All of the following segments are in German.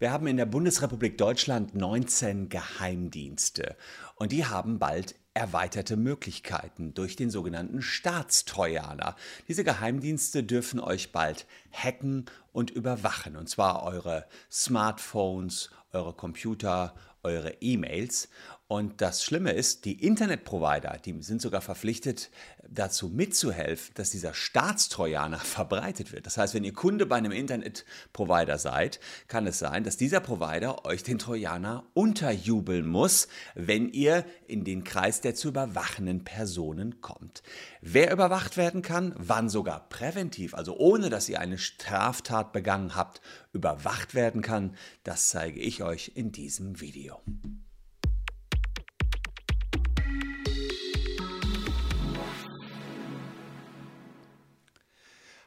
Wir haben in der Bundesrepublik Deutschland 19 Geheimdienste und die haben bald erweiterte Möglichkeiten durch den sogenannten Staatstrojaner. Diese Geheimdienste dürfen euch bald hacken und überwachen, und zwar eure Smartphones, eure Computer, eure E-Mails. Und das Schlimme ist, die Internetprovider, die sind sogar verpflichtet, dazu mitzuhelfen, dass dieser Staatstrojaner verbreitet wird. Das heißt, wenn ihr Kunde bei einem Internetprovider seid, kann es sein, dass dieser Provider euch den Trojaner unterjubeln muss, wenn ihr in den Kreis der zu überwachenden Personen kommt. Wer überwacht werden kann, wann sogar präventiv, also ohne dass ihr eine Straftat begangen habt, überwacht werden kann, das zeige ich euch in diesem Video.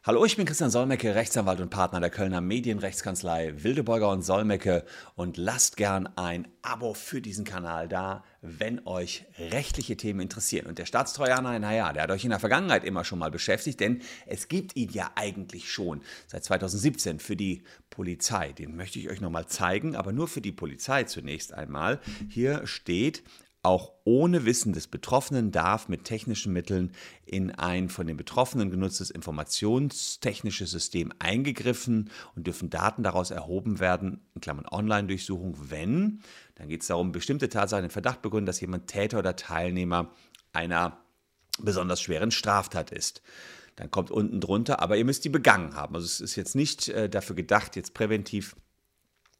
Hallo, ich bin Christian Solmecke, Rechtsanwalt und Partner der Kölner Medienrechtskanzlei Wildeborger und Solmecke und lasst gern ein Abo für diesen Kanal da, wenn euch rechtliche Themen interessieren. Und der Staatstrojaner, naja, der hat euch in der Vergangenheit immer schon mal beschäftigt, denn es gibt ihn ja eigentlich schon seit 2017 für die Polizei. Den möchte ich euch nochmal zeigen, aber nur für die Polizei zunächst einmal. Hier steht auch ohne Wissen des Betroffenen darf mit technischen Mitteln in ein von den Betroffenen genutztes informationstechnisches System eingegriffen und dürfen Daten daraus erhoben werden, in Klammern Online-Durchsuchung, wenn, dann geht es darum, bestimmte Tatsachen den Verdacht begründen, dass jemand Täter oder Teilnehmer einer besonders schweren Straftat ist. Dann kommt unten drunter, aber ihr müsst die begangen haben. Also es ist jetzt nicht äh, dafür gedacht, jetzt präventiv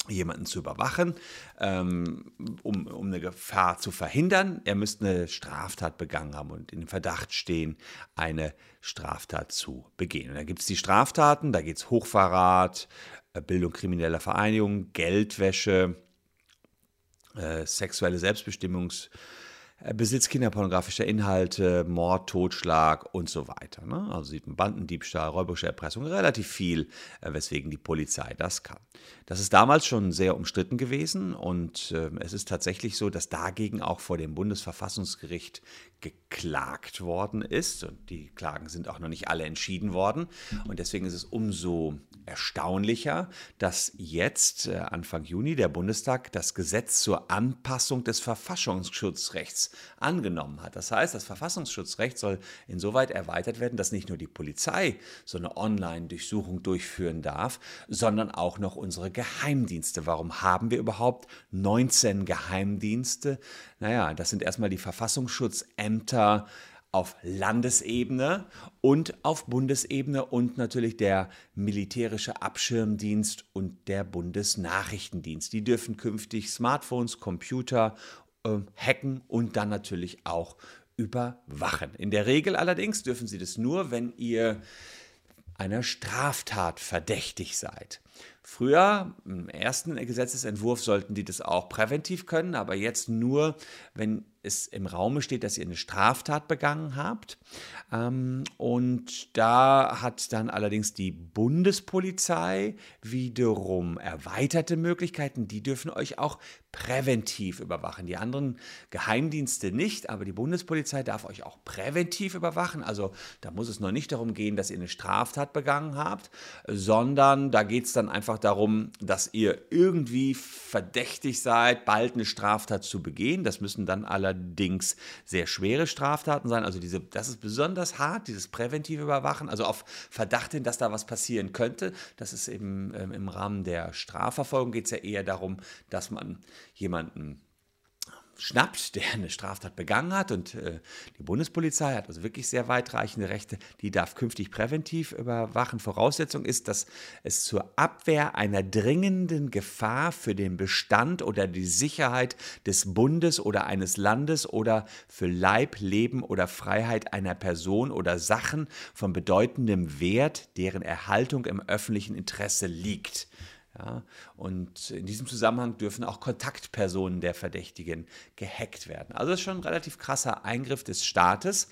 jemanden zu überwachen, ähm, um, um eine Gefahr zu verhindern. Er müsste eine Straftat begangen haben und in Verdacht stehen, eine Straftat zu begehen. Und da gibt es die Straftaten, da geht es Hochverrat, äh, Bildung krimineller Vereinigung, Geldwäsche, äh, sexuelle Selbstbestimmungs- Besitz kinderpornografischer Inhalte, Mord, Totschlag und so weiter. Ne? Also sieht man Bandendiebstahl, räuberische Erpressung, relativ viel, äh, weswegen die Polizei das kann. Das ist damals schon sehr umstritten gewesen und äh, es ist tatsächlich so, dass dagegen auch vor dem Bundesverfassungsgericht geklagt worden ist und die Klagen sind auch noch nicht alle entschieden worden und deswegen ist es umso erstaunlicher, dass jetzt Anfang Juni der Bundestag das Gesetz zur Anpassung des Verfassungsschutzrechts angenommen hat. Das heißt, das Verfassungsschutzrecht soll insoweit erweitert werden, dass nicht nur die Polizei so eine Online-Durchsuchung durchführen darf, sondern auch noch unsere Geheimdienste. Warum haben wir überhaupt 19 Geheimdienste? Naja, das sind erstmal die Verfassungsschutzämter auf Landesebene und auf Bundesebene und natürlich der militärische Abschirmdienst und der Bundesnachrichtendienst. Die dürfen künftig Smartphones, Computer äh, hacken und dann natürlich auch überwachen. In der Regel allerdings dürfen sie das nur, wenn ihr einer Straftat verdächtig seid. Früher, im ersten Gesetzesentwurf, sollten die das auch präventiv können, aber jetzt nur, wenn es im Raume steht, dass ihr eine Straftat begangen habt. Ähm, und da hat dann allerdings die Bundespolizei wiederum erweiterte Möglichkeiten. Die dürfen euch auch präventiv überwachen. Die anderen Geheimdienste nicht, aber die Bundespolizei darf euch auch präventiv überwachen. Also da muss es noch nicht darum gehen, dass ihr eine Straftat begangen habt, sondern da geht es dann einfach darum, dass ihr irgendwie verdächtig seid, bald eine Straftat zu begehen. Das müssen dann allerdings sehr schwere Straftaten sein. Also diese, das ist besonders hart, dieses präventive Überwachen, also auf Verdacht hin, dass da was passieren könnte. Das ist eben ähm, im Rahmen der Strafverfolgung geht es ja eher darum, dass man jemanden schnappt, der eine Straftat begangen hat und äh, die Bundespolizei hat also wirklich sehr weitreichende Rechte, die darf künftig präventiv überwachen. Voraussetzung ist, dass es zur Abwehr einer dringenden Gefahr für den Bestand oder die Sicherheit des Bundes oder eines Landes oder für Leib, Leben oder Freiheit einer Person oder Sachen von bedeutendem Wert, deren Erhaltung im öffentlichen Interesse liegt. Ja, und in diesem Zusammenhang dürfen auch Kontaktpersonen der Verdächtigen gehackt werden. Also das ist schon ein relativ krasser Eingriff des Staates,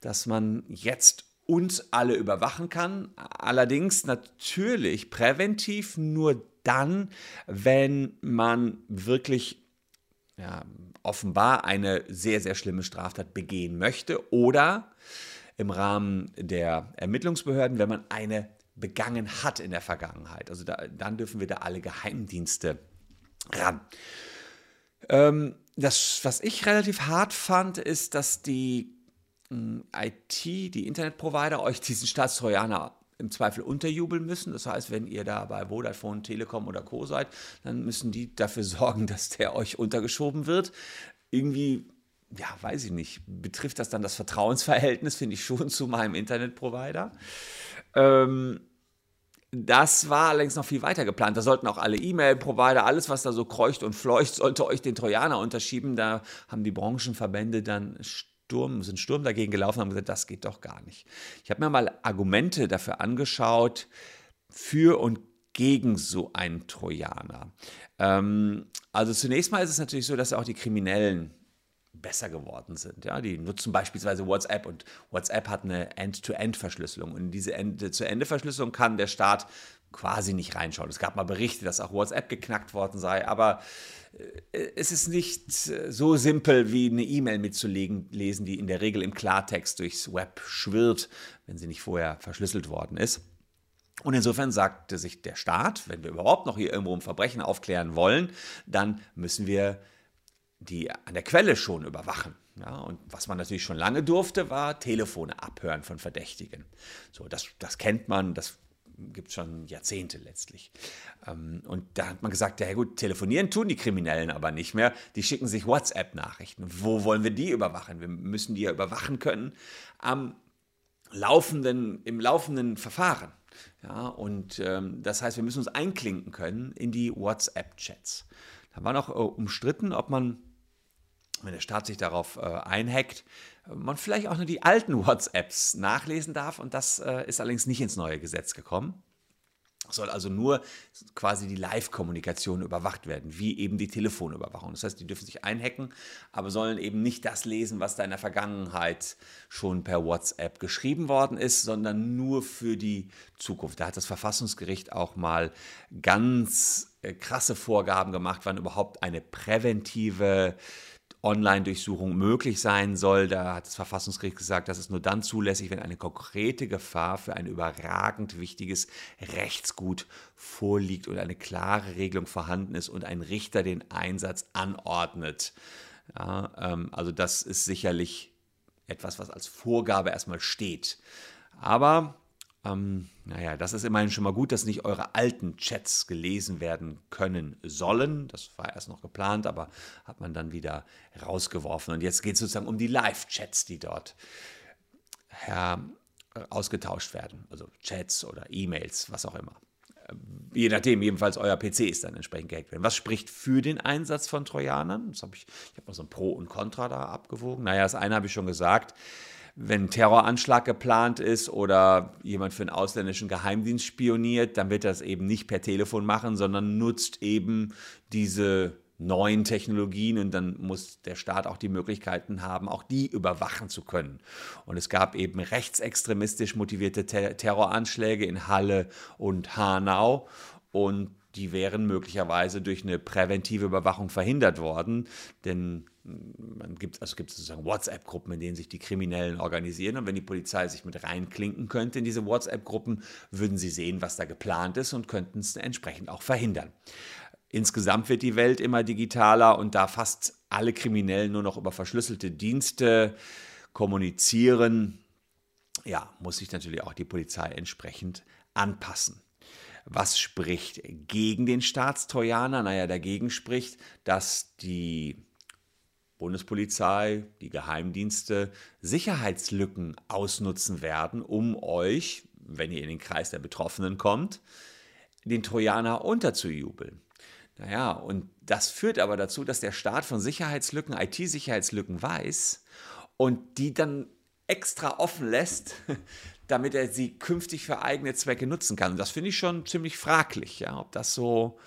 dass man jetzt uns alle überwachen kann. Allerdings natürlich präventiv nur dann, wenn man wirklich ja, offenbar eine sehr, sehr schlimme Straftat begehen möchte oder im Rahmen der Ermittlungsbehörden, wenn man eine begangen hat in der Vergangenheit. Also da, dann dürfen wir da alle Geheimdienste ran. Ähm, das, was ich relativ hart fand, ist, dass die hm, IT, die Internetprovider, euch diesen Staatstrojaner im Zweifel unterjubeln müssen. Das heißt, wenn ihr da bei Vodafone, Telekom oder Co. seid, dann müssen die dafür sorgen, dass der euch untergeschoben wird. Irgendwie, ja, weiß ich nicht, betrifft das dann das Vertrauensverhältnis, finde ich schon, zu meinem Internetprovider. Ähm, das war allerdings noch viel weiter geplant. Da sollten auch alle E-Mail-Provider, alles, was da so kreucht und fleucht, sollte euch den Trojaner unterschieben. Da haben die Branchenverbände dann Sturm, sind Sturm dagegen gelaufen und haben gesagt, das geht doch gar nicht. Ich habe mir mal Argumente dafür angeschaut, für und gegen so einen Trojaner. Ähm, also zunächst mal ist es natürlich so, dass auch die Kriminellen besser geworden sind. Ja, die nutzen beispielsweise WhatsApp und WhatsApp hat eine End-to-End-Verschlüsselung. Und in diese Ende-zu-Ende-Verschlüsselung kann der Staat quasi nicht reinschauen. Es gab mal Berichte, dass auch WhatsApp geknackt worden sei, aber äh, es ist nicht so simpel wie eine E-Mail mitzulesen, die in der Regel im Klartext durchs Web schwirrt, wenn sie nicht vorher verschlüsselt worden ist. Und insofern sagte sich der Staat, wenn wir überhaupt noch hier irgendwo ein Verbrechen aufklären wollen, dann müssen wir die an der Quelle schon überwachen. Ja, und was man natürlich schon lange durfte, war Telefone abhören von Verdächtigen. So, das, das kennt man, das gibt es schon Jahrzehnte letztlich. Ähm, und da hat man gesagt, ja gut, telefonieren tun die Kriminellen aber nicht mehr. Die schicken sich WhatsApp-Nachrichten. Wo wollen wir die überwachen? Wir müssen die ja überwachen können am laufenden, im laufenden Verfahren. Ja, und ähm, das heißt, wir müssen uns einklinken können in die WhatsApp-Chats. Da war noch äh, umstritten, ob man wenn der Staat sich darauf äh, einhackt, man vielleicht auch nur die alten WhatsApps nachlesen darf. Und das äh, ist allerdings nicht ins neue Gesetz gekommen. Soll also nur quasi die Live-Kommunikation überwacht werden, wie eben die Telefonüberwachung. Das heißt, die dürfen sich einhacken, aber sollen eben nicht das lesen, was da in der Vergangenheit schon per WhatsApp geschrieben worden ist, sondern nur für die Zukunft. Da hat das Verfassungsgericht auch mal ganz äh, krasse Vorgaben gemacht, wann überhaupt eine präventive Online-Durchsuchung möglich sein soll. Da hat das Verfassungsgericht gesagt, das ist nur dann zulässig, wenn eine konkrete Gefahr für ein überragend wichtiges Rechtsgut vorliegt und eine klare Regelung vorhanden ist und ein Richter den Einsatz anordnet. Ja, ähm, also das ist sicherlich etwas, was als Vorgabe erstmal steht. Aber ähm, naja, das ist immerhin schon mal gut, dass nicht eure alten Chats gelesen werden können sollen. Das war erst noch geplant, aber hat man dann wieder rausgeworfen. Und jetzt geht es sozusagen um die Live-Chats, die dort ja, ausgetauscht werden. Also Chats oder E-Mails, was auch immer. Ähm, je nachdem, jedenfalls euer PC ist dann entsprechend gehackt werden. Was spricht für den Einsatz von Trojanern? Das hab ich ich habe mal so ein Pro und Contra da abgewogen. Naja, das eine habe ich schon gesagt wenn ein Terroranschlag geplant ist oder jemand für einen ausländischen Geheimdienst spioniert, dann wird das eben nicht per Telefon machen, sondern nutzt eben diese neuen Technologien und dann muss der Staat auch die Möglichkeiten haben, auch die überwachen zu können. Und es gab eben rechtsextremistisch motivierte Ter Terroranschläge in Halle und Hanau und die wären möglicherweise durch eine präventive Überwachung verhindert worden, denn man gibt, also gibt sozusagen WhatsApp-Gruppen, in denen sich die Kriminellen organisieren. Und wenn die Polizei sich mit reinklinken könnte in diese WhatsApp-Gruppen, würden sie sehen, was da geplant ist und könnten es entsprechend auch verhindern. Insgesamt wird die Welt immer digitaler und da fast alle Kriminellen nur noch über verschlüsselte Dienste kommunizieren, ja, muss sich natürlich auch die Polizei entsprechend anpassen. Was spricht gegen den Staatstrojaner? Naja, dagegen spricht, dass die Bundespolizei, die Geheimdienste Sicherheitslücken ausnutzen werden, um euch, wenn ihr in den Kreis der Betroffenen kommt, den Trojaner unterzujubeln. Naja, und das führt aber dazu, dass der Staat von Sicherheitslücken, IT-Sicherheitslücken weiß und die dann extra offen lässt, damit er sie künftig für eigene Zwecke nutzen kann. Und das finde ich schon ziemlich fraglich, ja, ob das so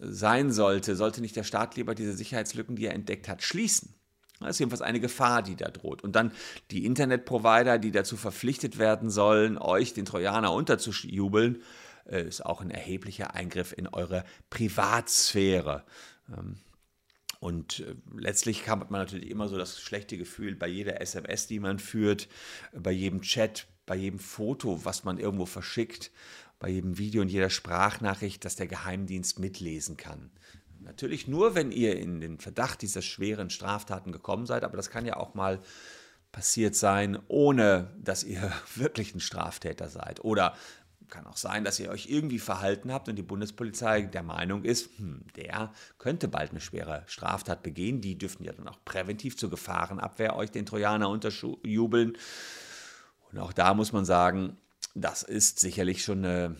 sein sollte, sollte nicht der Staat lieber diese Sicherheitslücken, die er entdeckt hat, schließen. Das ist jedenfalls eine Gefahr, die da droht. Und dann die Internetprovider, die dazu verpflichtet werden sollen, euch den Trojaner unterzujubeln, äh, ist auch ein erheblicher Eingriff in eure Privatsphäre. Ähm, und äh, letztlich hat man natürlich immer so das schlechte Gefühl bei jeder SMS, die man führt, bei jedem Chat, bei jedem Foto, was man irgendwo verschickt, bei jedem Video und jeder Sprachnachricht, dass der Geheimdienst mitlesen kann. Natürlich nur, wenn ihr in den Verdacht dieser schweren Straftaten gekommen seid, aber das kann ja auch mal passiert sein, ohne dass ihr wirklich ein Straftäter seid. Oder kann auch sein, dass ihr euch irgendwie verhalten habt und die Bundespolizei der Meinung ist, hm, der könnte bald eine schwere Straftat begehen. Die dürfen ja dann auch präventiv zur Gefahrenabwehr euch den Trojaner unterjubeln. Und auch da muss man sagen, das ist sicherlich schon eine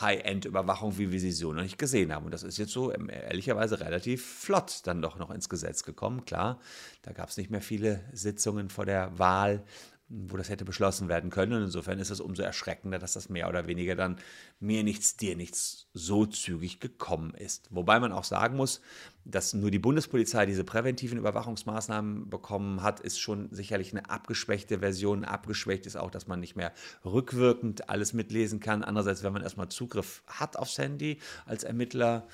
High-End-Überwachung, wie wir sie so noch nicht gesehen haben. Und das ist jetzt so ähm, ehrlicherweise relativ flott dann doch noch ins Gesetz gekommen. Klar, da gab es nicht mehr viele Sitzungen vor der Wahl, wo das hätte beschlossen werden können. Und insofern ist es umso erschreckender, dass das mehr oder weniger dann mir nichts, dir nichts so zügig gekommen ist. Wobei man auch sagen muss, dass nur die Bundespolizei diese präventiven Überwachungsmaßnahmen bekommen hat, ist schon sicherlich eine abgeschwächte Version. Abgeschwächt ist auch, dass man nicht mehr rückwirkend alles mitlesen kann. Andererseits, wenn man erstmal Zugriff hat aufs Handy als Ermittler,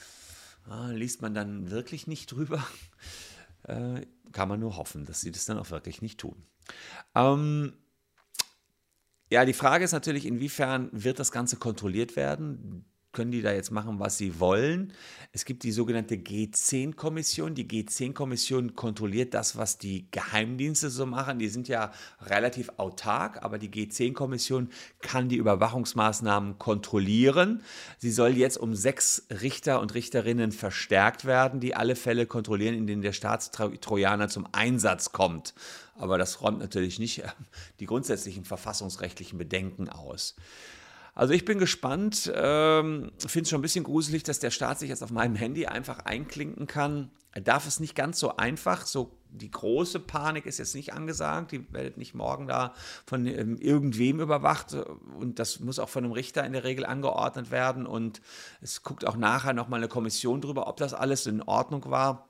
ah, liest man dann wirklich nicht drüber. Kann man nur hoffen, dass sie das dann auch wirklich nicht tun. Ähm, ja, die Frage ist natürlich, inwiefern wird das Ganze kontrolliert werden? Können die da jetzt machen, was sie wollen. Es gibt die sogenannte G10-Kommission. Die G10-Kommission kontrolliert das, was die Geheimdienste so machen. Die sind ja relativ autark, aber die G10-Kommission kann die Überwachungsmaßnahmen kontrollieren. Sie soll jetzt um sechs Richter und Richterinnen verstärkt werden, die alle Fälle kontrollieren, in denen der Staatstrojaner zum Einsatz kommt. Aber das räumt natürlich nicht die grundsätzlichen verfassungsrechtlichen Bedenken aus. Also ich bin gespannt, ähm, finde es schon ein bisschen gruselig, dass der Staat sich jetzt auf meinem Handy einfach einklinken kann. Er darf es nicht ganz so einfach, so die große Panik ist jetzt nicht angesagt, die werdet nicht morgen da von ähm, irgendwem überwacht und das muss auch von einem Richter in der Regel angeordnet werden und es guckt auch nachher nochmal eine Kommission drüber, ob das alles in Ordnung war.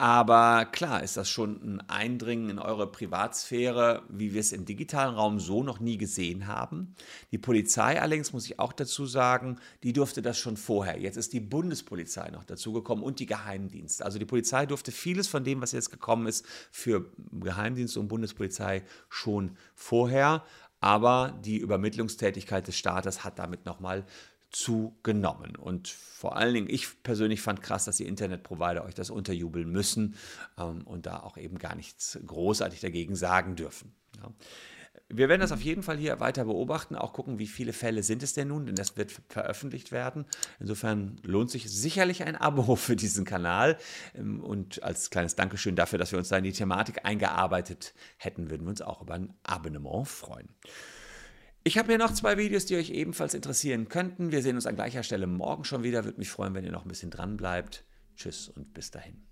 Aber klar ist das schon ein Eindringen in eure Privatsphäre, wie wir es im digitalen Raum so noch nie gesehen haben. Die Polizei allerdings, muss ich auch dazu sagen, die durfte das schon vorher. Jetzt ist die Bundespolizei noch dazugekommen und die Geheimdienste. Also die Polizei durfte vieles von dem, was jetzt gekommen ist, für Geheimdienste und Bundespolizei schon vorher. Aber die Übermittlungstätigkeit des Staates hat damit nochmal zugenommen. Und vor allen Dingen, ich persönlich fand krass, dass die Internetprovider euch das unterjubeln müssen ähm, und da auch eben gar nichts großartig dagegen sagen dürfen. Ja. Wir werden das auf jeden Fall hier weiter beobachten, auch gucken, wie viele Fälle sind es denn nun, denn das wird veröffentlicht werden. Insofern lohnt sich sicherlich ein Abo für diesen Kanal. Ähm, und als kleines Dankeschön dafür, dass wir uns da in die Thematik eingearbeitet hätten, würden wir uns auch über ein Abonnement freuen. Ich habe hier noch zwei Videos, die euch ebenfalls interessieren könnten. Wir sehen uns an gleicher Stelle morgen schon wieder. Würde mich freuen, wenn ihr noch ein bisschen dran bleibt. Tschüss und bis dahin.